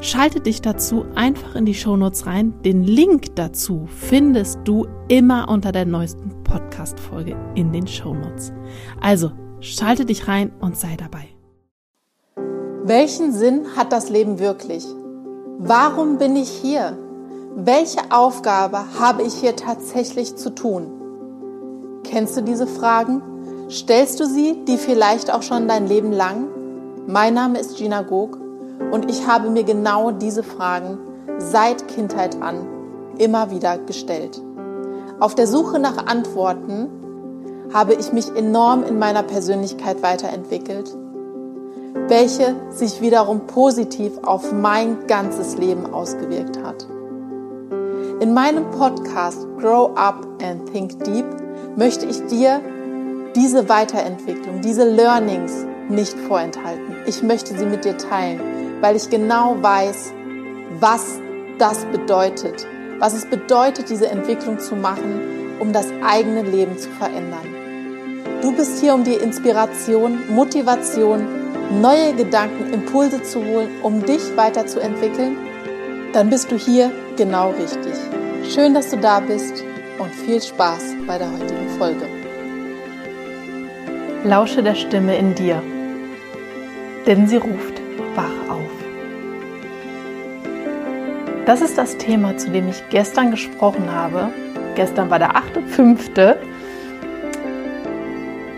Schalte dich dazu einfach in die Shownotes rein. Den Link dazu findest du immer unter der neuesten Podcast-Folge in den Shownotes. Also, schalte dich rein und sei dabei. Welchen Sinn hat das Leben wirklich? Warum bin ich hier? Welche Aufgabe habe ich hier tatsächlich zu tun? Kennst du diese Fragen? Stellst du sie, die vielleicht auch schon dein Leben lang? Mein Name ist Gina Gog und ich habe mir genau diese Fragen seit Kindheit an immer wieder gestellt. Auf der Suche nach Antworten habe ich mich enorm in meiner Persönlichkeit weiterentwickelt, welche sich wiederum positiv auf mein ganzes Leben ausgewirkt hat. In meinem Podcast Grow Up and Think Deep möchte ich dir diese Weiterentwicklung, diese Learnings nicht vorenthalten. Ich möchte sie mit dir teilen weil ich genau weiß, was das bedeutet, was es bedeutet, diese Entwicklung zu machen, um das eigene Leben zu verändern. Du bist hier, um dir Inspiration, Motivation, neue Gedanken, Impulse zu holen, um dich weiterzuentwickeln. Dann bist du hier genau richtig. Schön, dass du da bist und viel Spaß bei der heutigen Folge. Lausche der Stimme in dir, denn sie ruft wach auf. Das ist das Thema, zu dem ich gestern gesprochen habe. Gestern war der 8.5.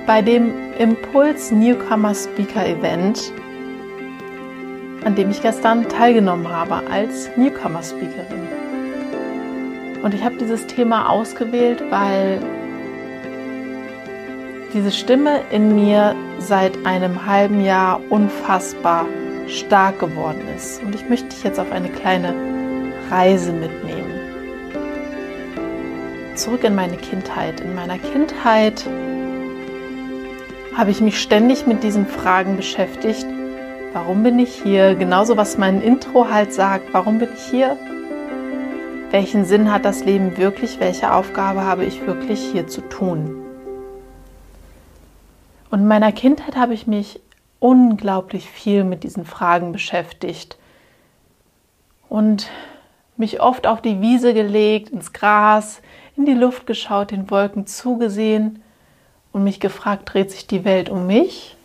bei dem Impuls Newcomer Speaker Event, an dem ich gestern teilgenommen habe als Newcomer Speakerin. Und ich habe dieses Thema ausgewählt, weil diese Stimme in mir seit einem halben Jahr unfassbar stark geworden ist. Und ich möchte dich jetzt auf eine kleine Reise mitnehmen. Zurück in meine Kindheit. In meiner Kindheit habe ich mich ständig mit diesen Fragen beschäftigt. Warum bin ich hier? Genauso was mein Intro halt sagt. Warum bin ich hier? Welchen Sinn hat das Leben wirklich? Welche Aufgabe habe ich wirklich hier zu tun? Und in meiner Kindheit habe ich mich unglaublich viel mit diesen Fragen beschäftigt und mich oft auf die Wiese gelegt, ins Gras, in die Luft geschaut, den Wolken zugesehen und mich gefragt, dreht sich die Welt um mich?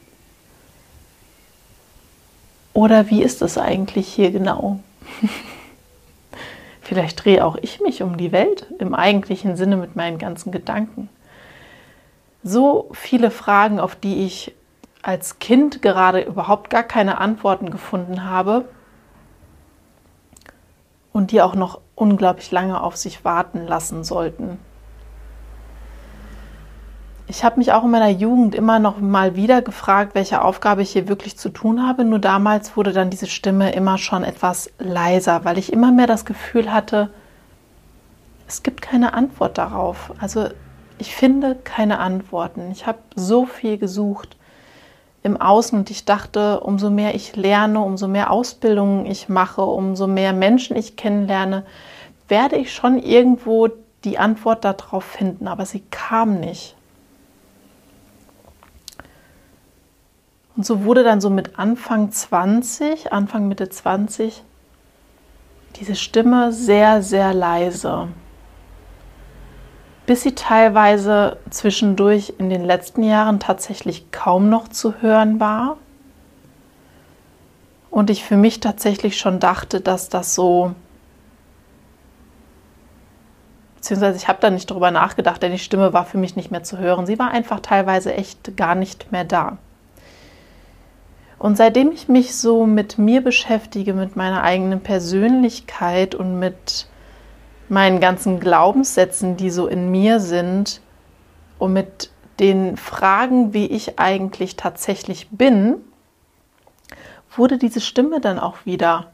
Oder wie ist es eigentlich hier genau? Vielleicht drehe auch ich mich um die Welt im eigentlichen Sinne mit meinen ganzen Gedanken. So viele Fragen, auf die ich als Kind gerade überhaupt gar keine Antworten gefunden habe und die auch noch unglaublich lange auf sich warten lassen sollten. Ich habe mich auch in meiner Jugend immer noch mal wieder gefragt, welche Aufgabe ich hier wirklich zu tun habe. Nur damals wurde dann diese Stimme immer schon etwas leiser, weil ich immer mehr das Gefühl hatte, es gibt keine Antwort darauf. Also ich finde keine Antworten. Ich habe so viel gesucht im Außen. Und ich dachte, umso mehr ich lerne, umso mehr Ausbildungen ich mache, umso mehr Menschen ich kennenlerne, werde ich schon irgendwo die Antwort darauf finden, aber sie kam nicht. Und so wurde dann so mit Anfang 20, Anfang Mitte 20, diese Stimme sehr, sehr leise bis sie teilweise zwischendurch in den letzten Jahren tatsächlich kaum noch zu hören war. Und ich für mich tatsächlich schon dachte, dass das so, beziehungsweise ich habe da nicht drüber nachgedacht, denn die Stimme war für mich nicht mehr zu hören. Sie war einfach teilweise echt gar nicht mehr da. Und seitdem ich mich so mit mir beschäftige, mit meiner eigenen Persönlichkeit und mit meinen ganzen Glaubenssätzen, die so in mir sind und mit den Fragen, wie ich eigentlich tatsächlich bin, wurde diese Stimme dann auch wieder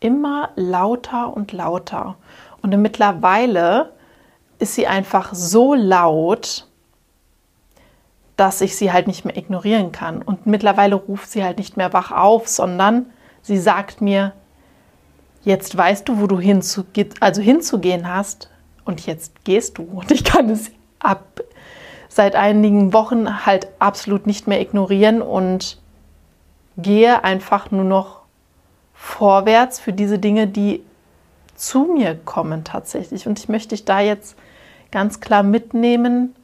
immer lauter und lauter. Und mittlerweile ist sie einfach so laut, dass ich sie halt nicht mehr ignorieren kann. Und mittlerweile ruft sie halt nicht mehr wach auf, sondern sie sagt mir, jetzt weißt du, wo du hinzu, also hinzugehen hast und jetzt gehst du. Und ich kann es ab seit einigen Wochen halt absolut nicht mehr ignorieren und gehe einfach nur noch vorwärts für diese Dinge, die zu mir kommen tatsächlich. Und ich möchte dich da jetzt ganz klar mitnehmen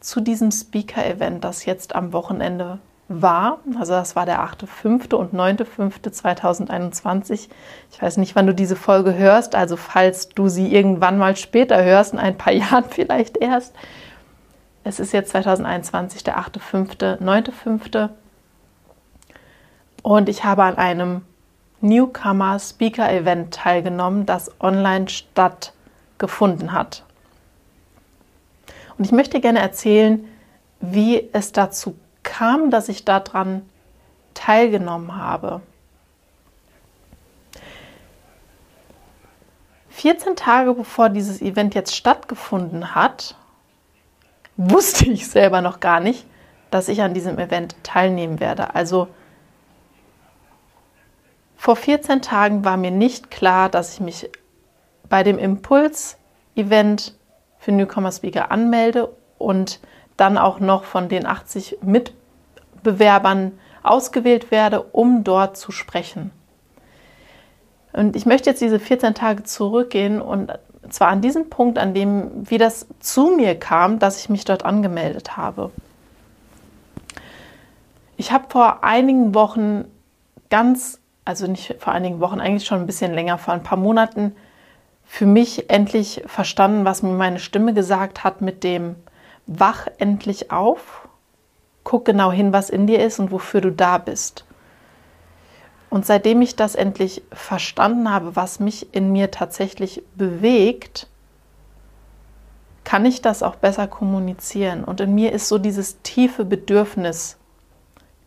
zu diesem Speaker-Event, das jetzt am Wochenende war. Also das war der 8.5. und 9.5.2021. Ich weiß nicht, wann du diese Folge hörst. Also falls du sie irgendwann mal später hörst, in ein paar Jahren vielleicht erst. Es ist jetzt 2021, der 8.5., 9.5. Und ich habe an einem Newcomer Speaker Event teilgenommen, das online stattgefunden hat. Und ich möchte gerne erzählen, wie es dazu kam, dass ich daran teilgenommen habe. 14 Tage bevor dieses Event jetzt stattgefunden hat, wusste ich selber noch gar nicht, dass ich an diesem Event teilnehmen werde. Also vor 14 Tagen war mir nicht klar, dass ich mich bei dem Impuls-Event für Newcomer Speaker anmelde und dann auch noch von den 80 Mitbewerbern ausgewählt werde, um dort zu sprechen. Und ich möchte jetzt diese 14 Tage zurückgehen und zwar an diesem Punkt, an dem, wie das zu mir kam, dass ich mich dort angemeldet habe. Ich habe vor einigen Wochen ganz, also nicht vor einigen Wochen, eigentlich schon ein bisschen länger, vor ein paar Monaten, für mich endlich verstanden, was mir meine Stimme gesagt hat mit dem Wach endlich auf, guck genau hin, was in dir ist und wofür du da bist. Und seitdem ich das endlich verstanden habe, was mich in mir tatsächlich bewegt, kann ich das auch besser kommunizieren. Und in mir ist so dieses tiefe Bedürfnis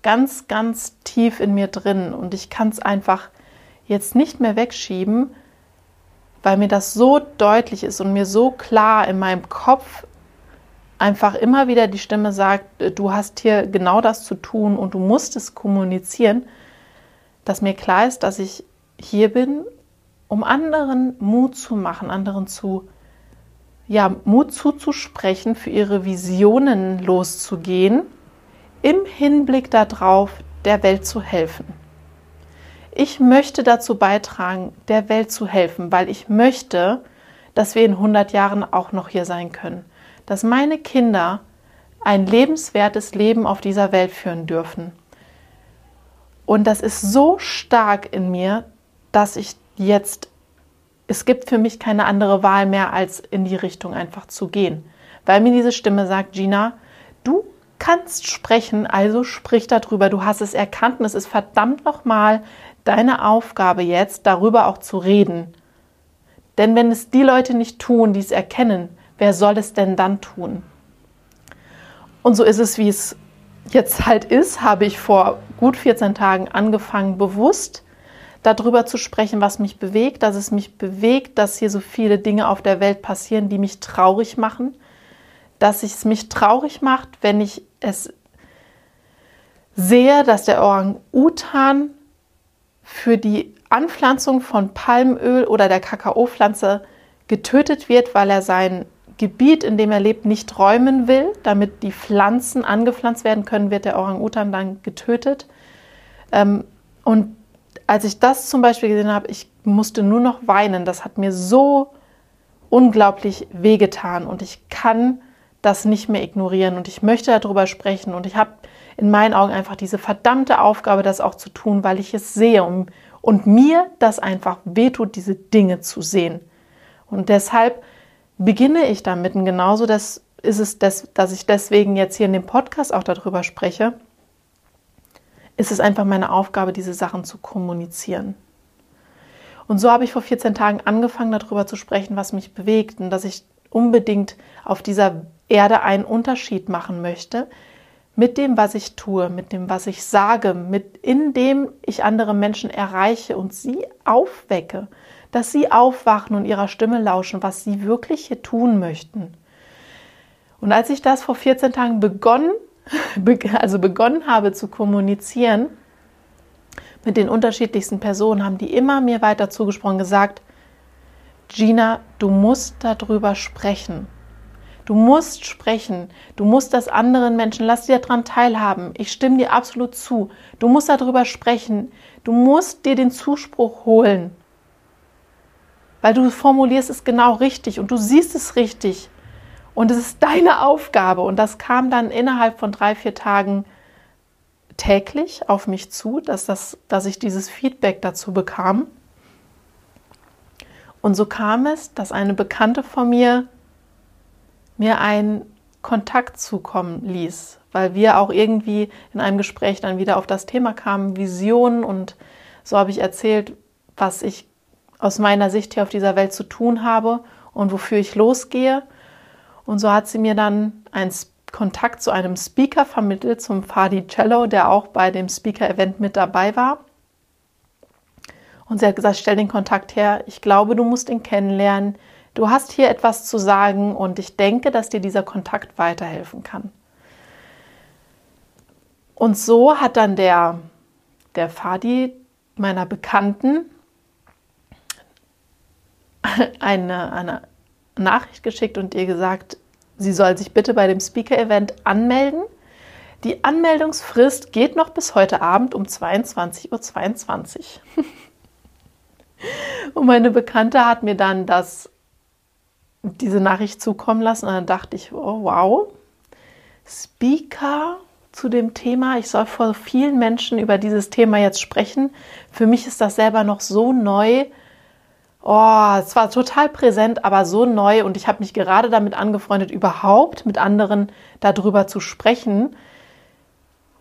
ganz, ganz tief in mir drin. Und ich kann es einfach jetzt nicht mehr wegschieben, weil mir das so deutlich ist und mir so klar in meinem Kopf einfach immer wieder die Stimme sagt, du hast hier genau das zu tun und du musst es kommunizieren dass mir klar ist, dass ich hier bin, um anderen Mut zu machen, anderen zu ja, Mut zuzusprechen, für ihre Visionen loszugehen, im Hinblick darauf, der Welt zu helfen. Ich möchte dazu beitragen, der Welt zu helfen, weil ich möchte, dass wir in 100 Jahren auch noch hier sein können. Dass meine Kinder ein lebenswertes Leben auf dieser Welt führen dürfen. Und das ist so stark in mir, dass ich jetzt, es gibt für mich keine andere Wahl mehr, als in die Richtung einfach zu gehen. Weil mir diese Stimme sagt, Gina, du kannst sprechen, also sprich darüber. Du hast es erkannt und es ist verdammt nochmal deine Aufgabe jetzt, darüber auch zu reden. Denn wenn es die Leute nicht tun, die es erkennen, wer soll es denn dann tun? Und so ist es, wie es jetzt halt ist, habe ich vor gut 14 Tagen angefangen, bewusst darüber zu sprechen, was mich bewegt, dass es mich bewegt, dass hier so viele Dinge auf der Welt passieren, die mich traurig machen, dass es mich traurig macht, wenn ich es sehe, dass der Orang-Utan für die Anpflanzung von Palmöl oder der Kakaopflanze getötet wird, weil er sein Gebiet, in dem er lebt, nicht räumen will, damit die Pflanzen angepflanzt werden können, wird der Orang-Utan dann getötet. Ähm, und als ich das zum Beispiel gesehen habe, ich musste nur noch weinen. Das hat mir so unglaublich wehgetan und ich kann das nicht mehr ignorieren und ich möchte darüber sprechen und ich habe in meinen Augen einfach diese verdammte Aufgabe, das auch zu tun, weil ich es sehe und, und mir das einfach wehtut, diese Dinge zu sehen. Und deshalb beginne ich damit. Und genauso das ist es, das, dass ich deswegen jetzt hier in dem Podcast auch darüber spreche, ist es einfach meine Aufgabe, diese Sachen zu kommunizieren. Und so habe ich vor 14 Tagen angefangen, darüber zu sprechen, was mich bewegt und dass ich unbedingt auf dieser Erde einen Unterschied machen möchte mit dem, was ich tue, mit dem, was ich sage, mit in dem ich andere Menschen erreiche und sie aufwecke, dass sie aufwachen und ihrer Stimme lauschen, was sie wirklich hier tun möchten. Und als ich das vor 14 Tagen begonnen, also begonnen habe zu kommunizieren mit den unterschiedlichsten Personen, haben die immer mir weiter zugesprochen, gesagt, Gina, du musst darüber sprechen. Du musst sprechen. Du musst das anderen Menschen, lass dir daran teilhaben. Ich stimme dir absolut zu. Du musst darüber sprechen. Du musst dir den Zuspruch holen. Weil du formulierst es genau richtig und du siehst es richtig. Und es ist deine Aufgabe. Und das kam dann innerhalb von drei, vier Tagen täglich auf mich zu, dass, das, dass ich dieses Feedback dazu bekam. Und so kam es, dass eine Bekannte von mir mir einen Kontakt zukommen ließ, weil wir auch irgendwie in einem Gespräch dann wieder auf das Thema kamen, Visionen und so habe ich erzählt, was ich aus meiner Sicht hier auf dieser Welt zu tun habe und wofür ich losgehe. Und so hat sie mir dann einen Kontakt zu einem Speaker vermittelt, zum Fadi Cello, der auch bei dem Speaker-Event mit dabei war. Und sie hat gesagt, stell den Kontakt her, ich glaube, du musst ihn kennenlernen. Du hast hier etwas zu sagen und ich denke, dass dir dieser Kontakt weiterhelfen kann. Und so hat dann der, der Fadi meiner Bekannten eine, eine Nachricht geschickt und ihr gesagt, sie soll sich bitte bei dem Speaker-Event anmelden. Die Anmeldungsfrist geht noch bis heute Abend um 22.22 Uhr. 22. und meine Bekannte hat mir dann das, diese Nachricht zukommen lassen und dann dachte ich, oh, wow, Speaker zu dem Thema. Ich soll vor vielen Menschen über dieses Thema jetzt sprechen. Für mich ist das selber noch so neu oh, es war total präsent, aber so neu und ich habe mich gerade damit angefreundet, überhaupt mit anderen darüber zu sprechen.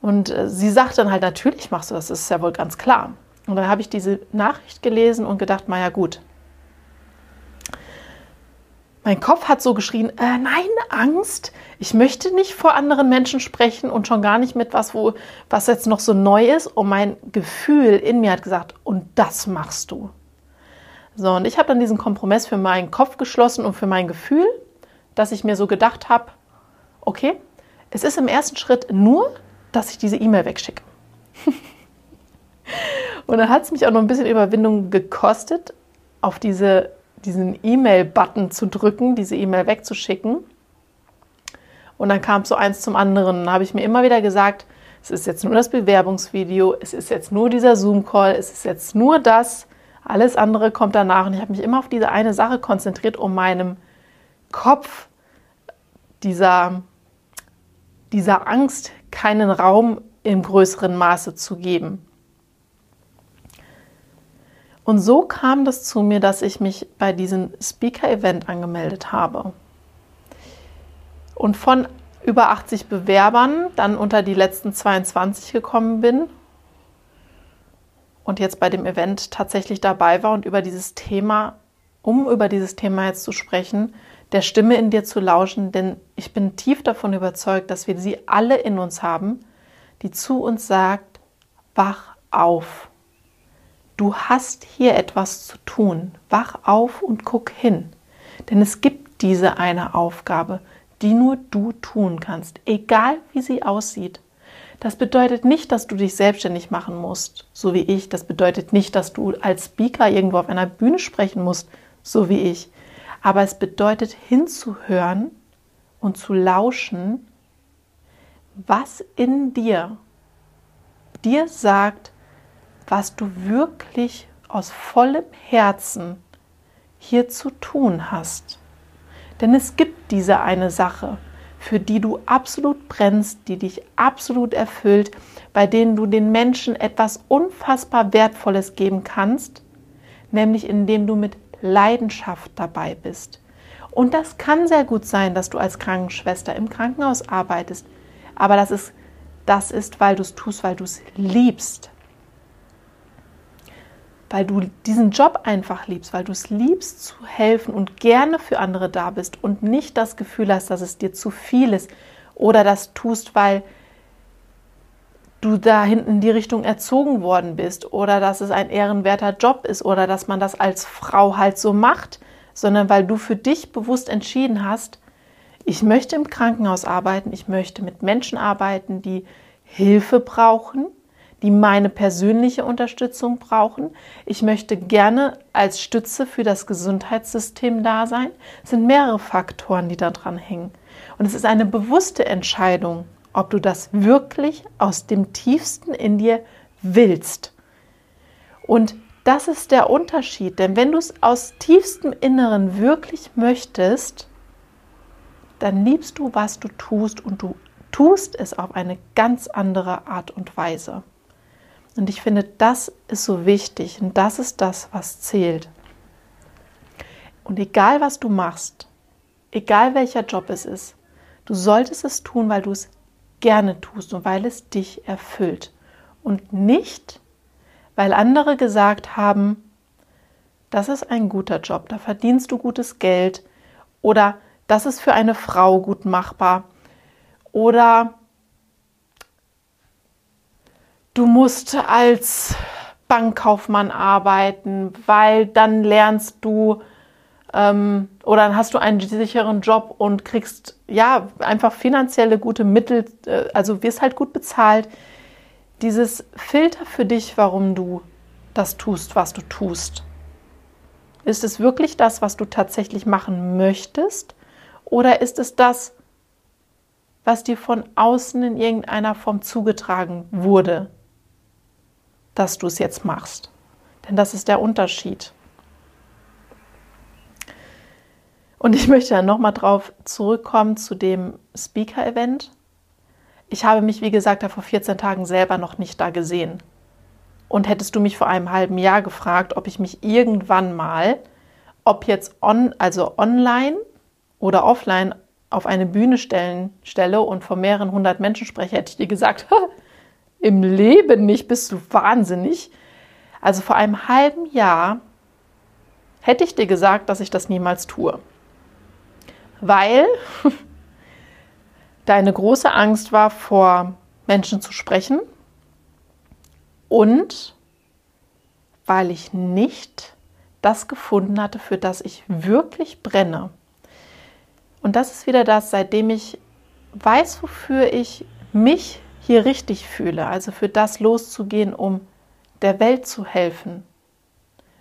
Und äh, sie sagt dann halt, natürlich machst du das, das ist ja wohl ganz klar. Und dann habe ich diese Nachricht gelesen und gedacht, naja gut. Mein Kopf hat so geschrien, äh, nein, Angst, ich möchte nicht vor anderen Menschen sprechen und schon gar nicht mit was, wo, was jetzt noch so neu ist. Und mein Gefühl in mir hat gesagt, und das machst du. So, und ich habe dann diesen Kompromiss für meinen Kopf geschlossen und für mein Gefühl, dass ich mir so gedacht habe, okay, es ist im ersten Schritt nur, dass ich diese E-Mail wegschicke. und dann hat es mich auch noch ein bisschen Überwindung gekostet, auf diese, diesen E-Mail-Button zu drücken, diese E-Mail wegzuschicken. Und dann kam so eins zum anderen. Dann habe ich mir immer wieder gesagt, es ist jetzt nur das Bewerbungsvideo, es ist jetzt nur dieser Zoom-Call, es ist jetzt nur das. Alles andere kommt danach. Und ich habe mich immer auf diese eine Sache konzentriert, um meinem Kopf dieser, dieser Angst keinen Raum im größeren Maße zu geben. Und so kam das zu mir, dass ich mich bei diesem Speaker-Event angemeldet habe. Und von über 80 Bewerbern dann unter die letzten 22 gekommen bin und jetzt bei dem Event tatsächlich dabei war und über dieses Thema, um über dieses Thema jetzt zu sprechen, der Stimme in dir zu lauschen, denn ich bin tief davon überzeugt, dass wir sie alle in uns haben, die zu uns sagt, wach auf. Du hast hier etwas zu tun. Wach auf und guck hin. Denn es gibt diese eine Aufgabe, die nur du tun kannst, egal wie sie aussieht. Das bedeutet nicht, dass du dich selbstständig machen musst, so wie ich. Das bedeutet nicht, dass du als Speaker irgendwo auf einer Bühne sprechen musst, so wie ich. Aber es bedeutet hinzuhören und zu lauschen, was in dir dir sagt, was du wirklich aus vollem Herzen hier zu tun hast. Denn es gibt diese eine Sache, für die du absolut brennst, die dich absolut erfüllt, bei denen du den Menschen etwas unfassbar Wertvolles geben kannst, nämlich indem du mit Leidenschaft dabei bist. Und das kann sehr gut sein, dass du als Krankenschwester im Krankenhaus arbeitest, aber das ist, das ist weil du es tust, weil du es liebst, weil du diesen Job einfach liebst, weil du es liebst zu helfen und gerne für andere da bist und nicht das Gefühl hast, dass es dir zu viel ist oder das tust, weil du da hinten in die Richtung erzogen worden bist oder dass es ein ehrenwerter Job ist oder dass man das als Frau halt so macht, sondern weil du für dich bewusst entschieden hast, ich möchte im Krankenhaus arbeiten, ich möchte mit Menschen arbeiten, die Hilfe brauchen, die meine persönliche Unterstützung brauchen. Ich möchte gerne als Stütze für das Gesundheitssystem da sein. Es sind mehrere Faktoren, die da dran hängen. Und es ist eine bewusste Entscheidung, ob du das wirklich aus dem tiefsten in dir willst. Und das ist der Unterschied, denn wenn du es aus tiefstem Inneren wirklich möchtest, dann liebst du, was du tust und du tust es auf eine ganz andere Art und Weise. Und ich finde, das ist so wichtig und das ist das, was zählt. Und egal, was du machst, egal welcher Job es ist, du solltest es tun, weil du es gerne tust und weil es dich erfüllt. Und nicht, weil andere gesagt haben, das ist ein guter Job, da verdienst du gutes Geld oder das ist für eine Frau gut machbar oder du musst als Bankkaufmann arbeiten, weil dann lernst du ähm, oder dann hast du einen sicheren Job und kriegst ja einfach finanzielle gute Mittel, äh, also wirst halt gut bezahlt. Dieses Filter für dich, warum du das tust, was du tust. Ist es wirklich das, was du tatsächlich machen möchtest? Oder ist es das, was dir von außen in irgendeiner Form zugetragen wurde? Dass du es jetzt machst. Denn das ist der Unterschied. Und ich möchte dann nochmal drauf zurückkommen zu dem Speaker-Event. Ich habe mich, wie gesagt, da vor 14 Tagen selber noch nicht da gesehen. Und hättest du mich vor einem halben Jahr gefragt, ob ich mich irgendwann mal, ob jetzt on, also online oder offline, auf eine Bühne stellen, stelle und vor mehreren hundert Menschen spreche, hätte ich dir gesagt, im Leben nicht, bist du wahnsinnig. Also vor einem halben Jahr hätte ich dir gesagt, dass ich das niemals tue. Weil deine große Angst war, vor Menschen zu sprechen und weil ich nicht das gefunden hatte, für das ich wirklich brenne. Und das ist wieder das, seitdem ich weiß, wofür ich mich hier richtig fühle, also für das loszugehen, um der Welt zu helfen.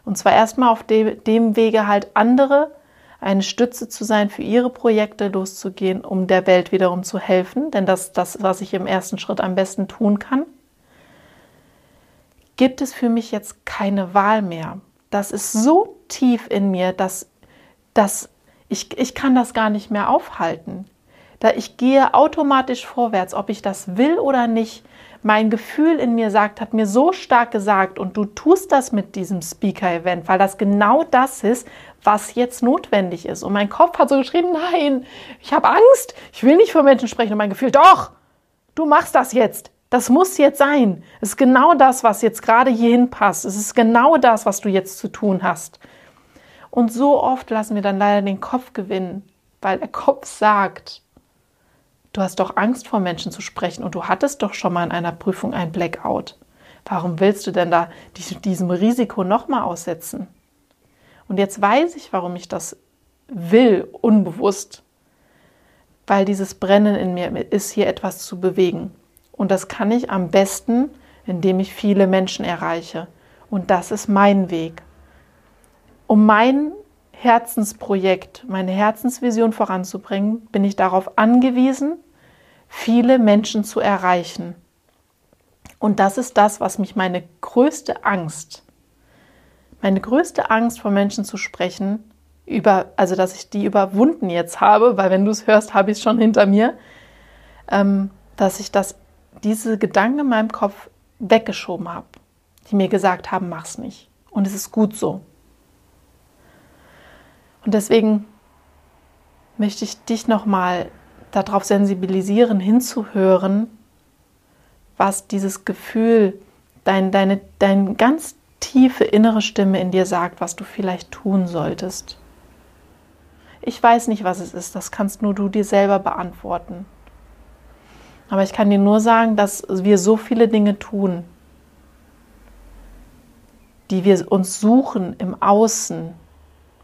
Und zwar erstmal auf dem Wege halt andere eine Stütze zu sein, für ihre Projekte loszugehen, um der Welt wiederum zu helfen, denn das ist das, was ich im ersten Schritt am besten tun kann. Gibt es für mich jetzt keine Wahl mehr. Das ist so tief in mir, dass, dass ich, ich kann das gar nicht mehr aufhalten. Da ich gehe automatisch vorwärts, ob ich das will oder nicht. Mein Gefühl in mir sagt, hat mir so stark gesagt und du tust das mit diesem Speaker-Event, weil das genau das ist, was jetzt notwendig ist. Und mein Kopf hat so geschrien, nein, ich habe Angst, ich will nicht vor Menschen sprechen. Und mein Gefühl, doch, du machst das jetzt. Das muss jetzt sein. Es ist genau das, was jetzt gerade hierhin passt. Es ist genau das, was du jetzt zu tun hast. Und so oft lassen wir dann leider den Kopf gewinnen, weil der Kopf sagt, Du hast doch Angst vor Menschen zu sprechen und du hattest doch schon mal in einer Prüfung ein Blackout. Warum willst du denn da diesem Risiko nochmal aussetzen? Und jetzt weiß ich, warum ich das will, unbewusst. Weil dieses Brennen in mir ist, hier etwas zu bewegen. Und das kann ich am besten, indem ich viele Menschen erreiche. Und das ist mein Weg. Um mein Herzensprojekt, meine Herzensvision voranzubringen, bin ich darauf angewiesen, viele Menschen zu erreichen. Und das ist das, was mich meine größte Angst, meine größte Angst vor Menschen zu sprechen, über, also dass ich die überwunden jetzt habe, weil wenn du es hörst, habe ich es schon hinter mir, ähm, dass ich das, diese Gedanken in meinem Kopf weggeschoben habe, die mir gesagt haben, mach's nicht. Und es ist gut so. Und deswegen möchte ich dich nochmal darauf sensibilisieren, hinzuhören, was dieses Gefühl, dein, deine, deine ganz tiefe innere Stimme in dir sagt, was du vielleicht tun solltest. Ich weiß nicht, was es ist, das kannst nur du dir selber beantworten. Aber ich kann dir nur sagen, dass wir so viele Dinge tun, die wir uns suchen im Außen,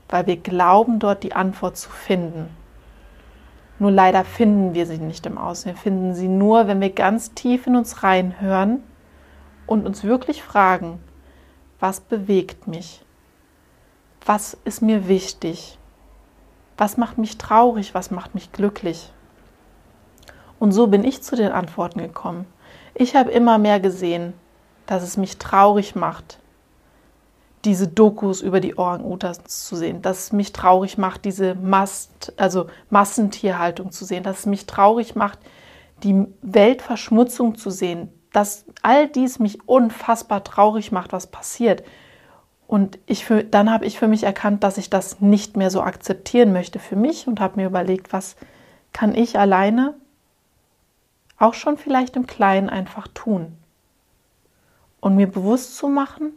weil wir glauben, dort die Antwort zu finden. Nur leider finden wir sie nicht im Außen. Wir finden sie nur, wenn wir ganz tief in uns reinhören und uns wirklich fragen, was bewegt mich? Was ist mir wichtig? Was macht mich traurig? Was macht mich glücklich? Und so bin ich zu den Antworten gekommen. Ich habe immer mehr gesehen, dass es mich traurig macht, diese Dokus über die Orang-Utans zu sehen, dass es mich traurig macht, diese Mast, also Massentierhaltung zu sehen, dass es mich traurig macht, die Weltverschmutzung zu sehen, dass all dies mich unfassbar traurig macht, was passiert. Und ich für, dann habe ich für mich erkannt, dass ich das nicht mehr so akzeptieren möchte für mich und habe mir überlegt, was kann ich alleine auch schon vielleicht im Kleinen einfach tun. Und mir bewusst zu machen,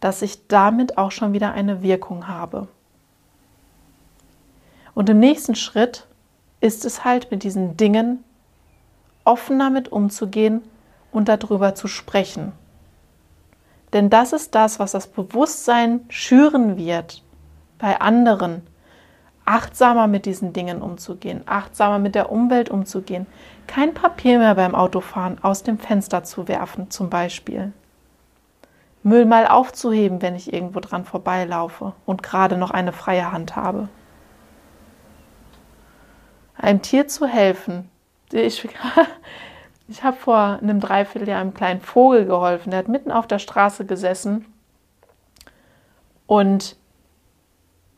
dass ich damit auch schon wieder eine Wirkung habe. Und im nächsten Schritt ist es halt mit diesen Dingen offen damit umzugehen und darüber zu sprechen. Denn das ist das, was das Bewusstsein schüren wird bei anderen, achtsamer mit diesen Dingen umzugehen, achtsamer mit der Umwelt umzugehen, kein Papier mehr beim Autofahren aus dem Fenster zu werfen zum Beispiel. Müll mal aufzuheben, wenn ich irgendwo dran vorbeilaufe und gerade noch eine freie Hand habe. Einem Tier zu helfen. Ich, ich habe vor einem Dreivierteljahr einem kleinen Vogel geholfen. Der hat mitten auf der Straße gesessen und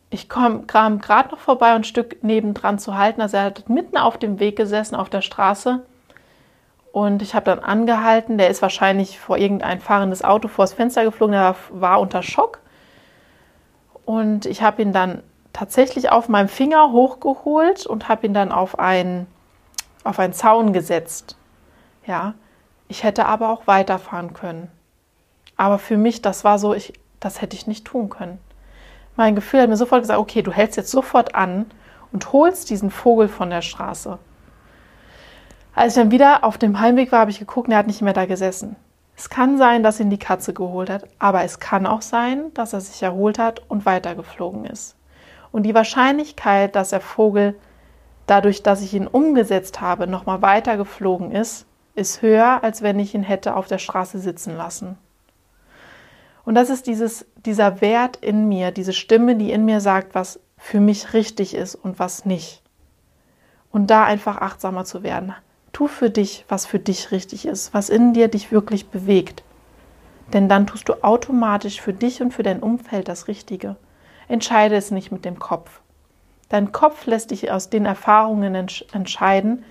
ich kam, kam gerade noch vorbei, ein Stück nebendran zu halten. Also er hat mitten auf dem Weg gesessen, auf der Straße und ich habe dann angehalten. Der ist wahrscheinlich vor irgendein fahrendes Auto vors Fenster geflogen. Der war unter Schock. Und ich habe ihn dann tatsächlich auf meinem Finger hochgeholt und habe ihn dann auf einen, auf einen Zaun gesetzt. Ja, ich hätte aber auch weiterfahren können. Aber für mich, das war so, ich, das hätte ich nicht tun können. Mein Gefühl hat mir sofort gesagt, okay, du hältst jetzt sofort an und holst diesen Vogel von der Straße. Als ich dann wieder auf dem Heimweg war, habe ich geguckt, er hat nicht mehr da gesessen. Es kann sein, dass ihn die Katze geholt hat, aber es kann auch sein, dass er sich erholt hat und weitergeflogen ist. Und die Wahrscheinlichkeit, dass der Vogel dadurch, dass ich ihn umgesetzt habe, nochmal weitergeflogen ist, ist höher, als wenn ich ihn hätte auf der Straße sitzen lassen. Und das ist dieses, dieser Wert in mir, diese Stimme, die in mir sagt, was für mich richtig ist und was nicht. Und da einfach achtsamer zu werden. Tu für dich, was für dich richtig ist, was in dir dich wirklich bewegt. Denn dann tust du automatisch für dich und für dein Umfeld das Richtige. Entscheide es nicht mit dem Kopf. Dein Kopf lässt dich aus den Erfahrungen entscheiden,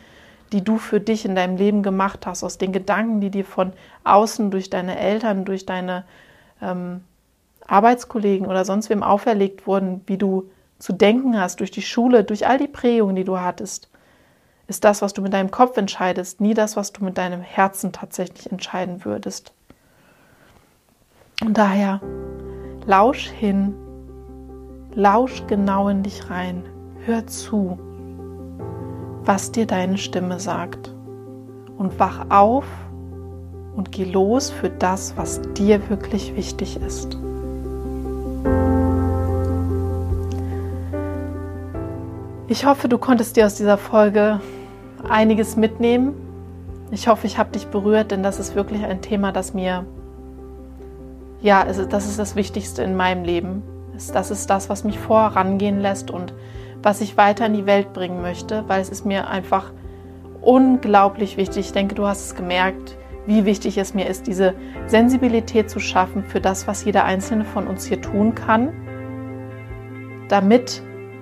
die du für dich in deinem Leben gemacht hast, aus den Gedanken, die dir von außen durch deine Eltern, durch deine ähm, Arbeitskollegen oder sonst wem auferlegt wurden, wie du zu denken hast, durch die Schule, durch all die Prägungen, die du hattest ist das, was du mit deinem Kopf entscheidest, nie das, was du mit deinem Herzen tatsächlich entscheiden würdest. Und daher lausch hin, lausch genau in dich rein, hör zu, was dir deine Stimme sagt und wach auf und geh los für das, was dir wirklich wichtig ist. Ich hoffe, du konntest dir aus dieser Folge einiges mitnehmen. Ich hoffe, ich habe dich berührt, denn das ist wirklich ein Thema, das mir, ja, das ist das Wichtigste in meinem Leben. Das ist das, was mich vorangehen lässt und was ich weiter in die Welt bringen möchte, weil es ist mir einfach unglaublich wichtig. Ich denke, du hast es gemerkt, wie wichtig es mir ist, diese Sensibilität zu schaffen für das, was jeder einzelne von uns hier tun kann, damit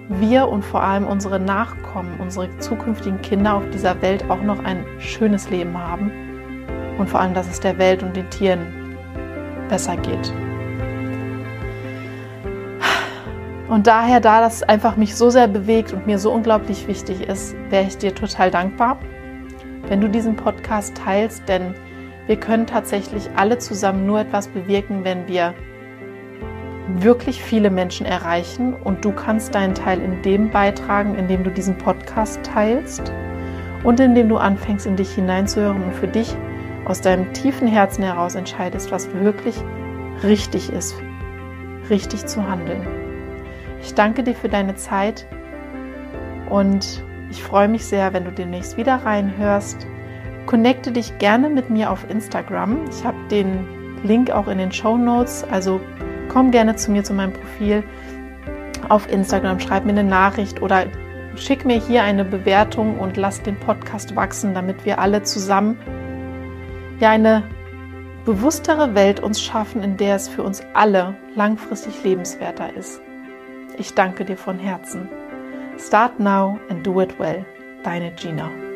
wir und vor allem unsere Nachkommen, unsere zukünftigen Kinder auf dieser Welt auch noch ein schönes Leben haben und vor allem, dass es der Welt und den Tieren besser geht. Und daher, da das einfach mich so sehr bewegt und mir so unglaublich wichtig ist, wäre ich dir total dankbar, wenn du diesen Podcast teilst, denn wir können tatsächlich alle zusammen nur etwas bewirken, wenn wir wirklich viele Menschen erreichen und du kannst deinen Teil in dem beitragen, indem du diesen Podcast teilst und indem du anfängst, in dich hineinzuhören und für dich aus deinem tiefen Herzen heraus entscheidest, was wirklich richtig ist, richtig zu handeln. Ich danke dir für deine Zeit und ich freue mich sehr, wenn du demnächst wieder reinhörst. Connecte dich gerne mit mir auf Instagram. Ich habe den Link auch in den Show Notes, also komm gerne zu mir zu meinem Profil auf Instagram, schreib mir eine Nachricht oder schick mir hier eine Bewertung und lass den Podcast wachsen, damit wir alle zusammen ja eine bewusstere Welt uns schaffen, in der es für uns alle langfristig lebenswerter ist. Ich danke dir von Herzen. Start now and do it well. Deine Gina.